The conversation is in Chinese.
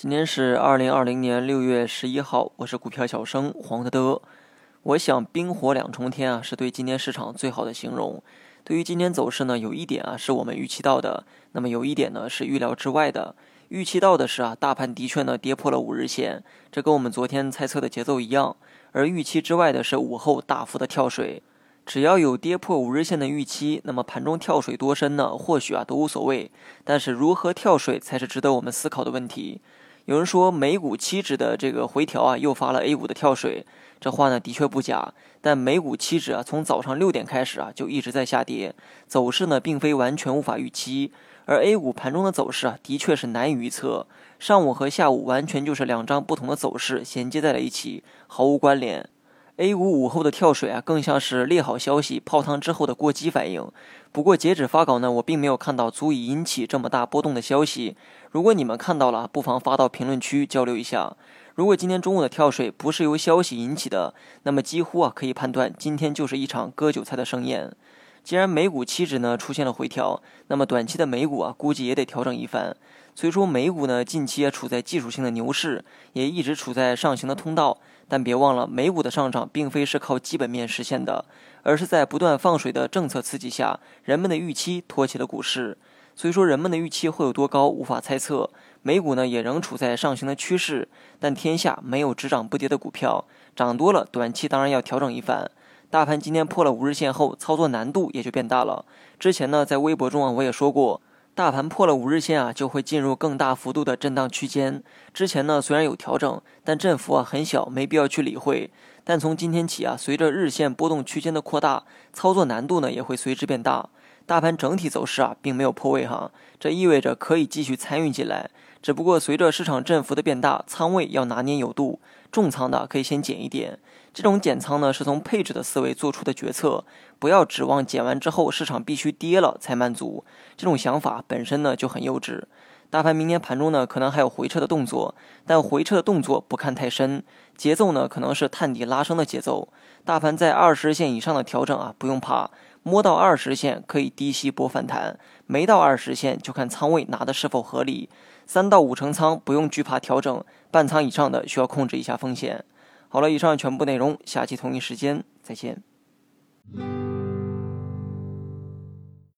今天是二零二零年六月十一号，我是股票小生黄德德。我想冰火两重天啊，是对今天市场最好的形容。对于今天走势呢，有一点啊是我们预期到的，那么有一点呢是预料之外的。预期到的是啊，大盘的确呢跌破了五日线，这跟我们昨天猜测的节奏一样。而预期之外的是午后大幅的跳水。只要有跌破五日线的预期，那么盘中跳水多深呢？或许啊都无所谓。但是如何跳水才是值得我们思考的问题。有人说美股期指的这个回调啊，诱发了 A 股的跳水，这话呢的确不假。但美股期指啊，从早上六点开始啊，就一直在下跌，走势呢并非完全无法预期。而 A 股盘中的走势啊，的确是难以预测。上午和下午完全就是两张不同的走势衔接在了一起，毫无关联。A 股午后的跳水啊，更像是利好消息泡汤之后的过激反应。不过截止发稿呢，我并没有看到足以引起这么大波动的消息。如果你们看到了，不妨发到评论区交流一下。如果今天中午的跳水不是由消息引起的，那么几乎啊可以判断今天就是一场割韭菜的盛宴。既然美股期指呢出现了回调，那么短期的美股啊估计也得调整一番。虽说美股呢近期也处在技术性的牛市，也一直处在上行的通道。但别忘了，美股的上涨并非是靠基本面实现的，而是在不断放水的政策刺激下，人们的预期托起了股市。所以说，人们的预期会有多高，无法猜测。美股呢，也仍处在上行的趋势，但天下没有只涨不跌的股票，涨多了，短期当然要调整一番。大盘今天破了五日线后，操作难度也就变大了。之前呢，在微博中啊，我也说过。大盘破了五日线啊，就会进入更大幅度的震荡区间。之前呢，虽然有调整，但振幅啊很小，没必要去理会。但从今天起啊，随着日线波动区间的扩大，操作难度呢也会随之变大。大盘整体走势啊，并没有破位哈，这意味着可以继续参与进来。只不过随着市场振幅的变大，仓位要拿捏有度，重仓的可以先减一点。这种减仓呢，是从配置的思维做出的决策，不要指望减完之后市场必须跌了才满足。这种想法本身呢就很幼稚。大盘明天盘中呢可能还有回撤的动作，但回撤的动作不看太深，节奏呢可能是探底拉升的节奏。大盘在二十线以上的调整啊，不用怕，摸到二十线可以低吸博反弹，没到二十线就看仓位拿的是否合理。三到五成仓不用惧怕调整，半仓以上的需要控制一下风险。好了，以上全部内容，下期同一时间再见。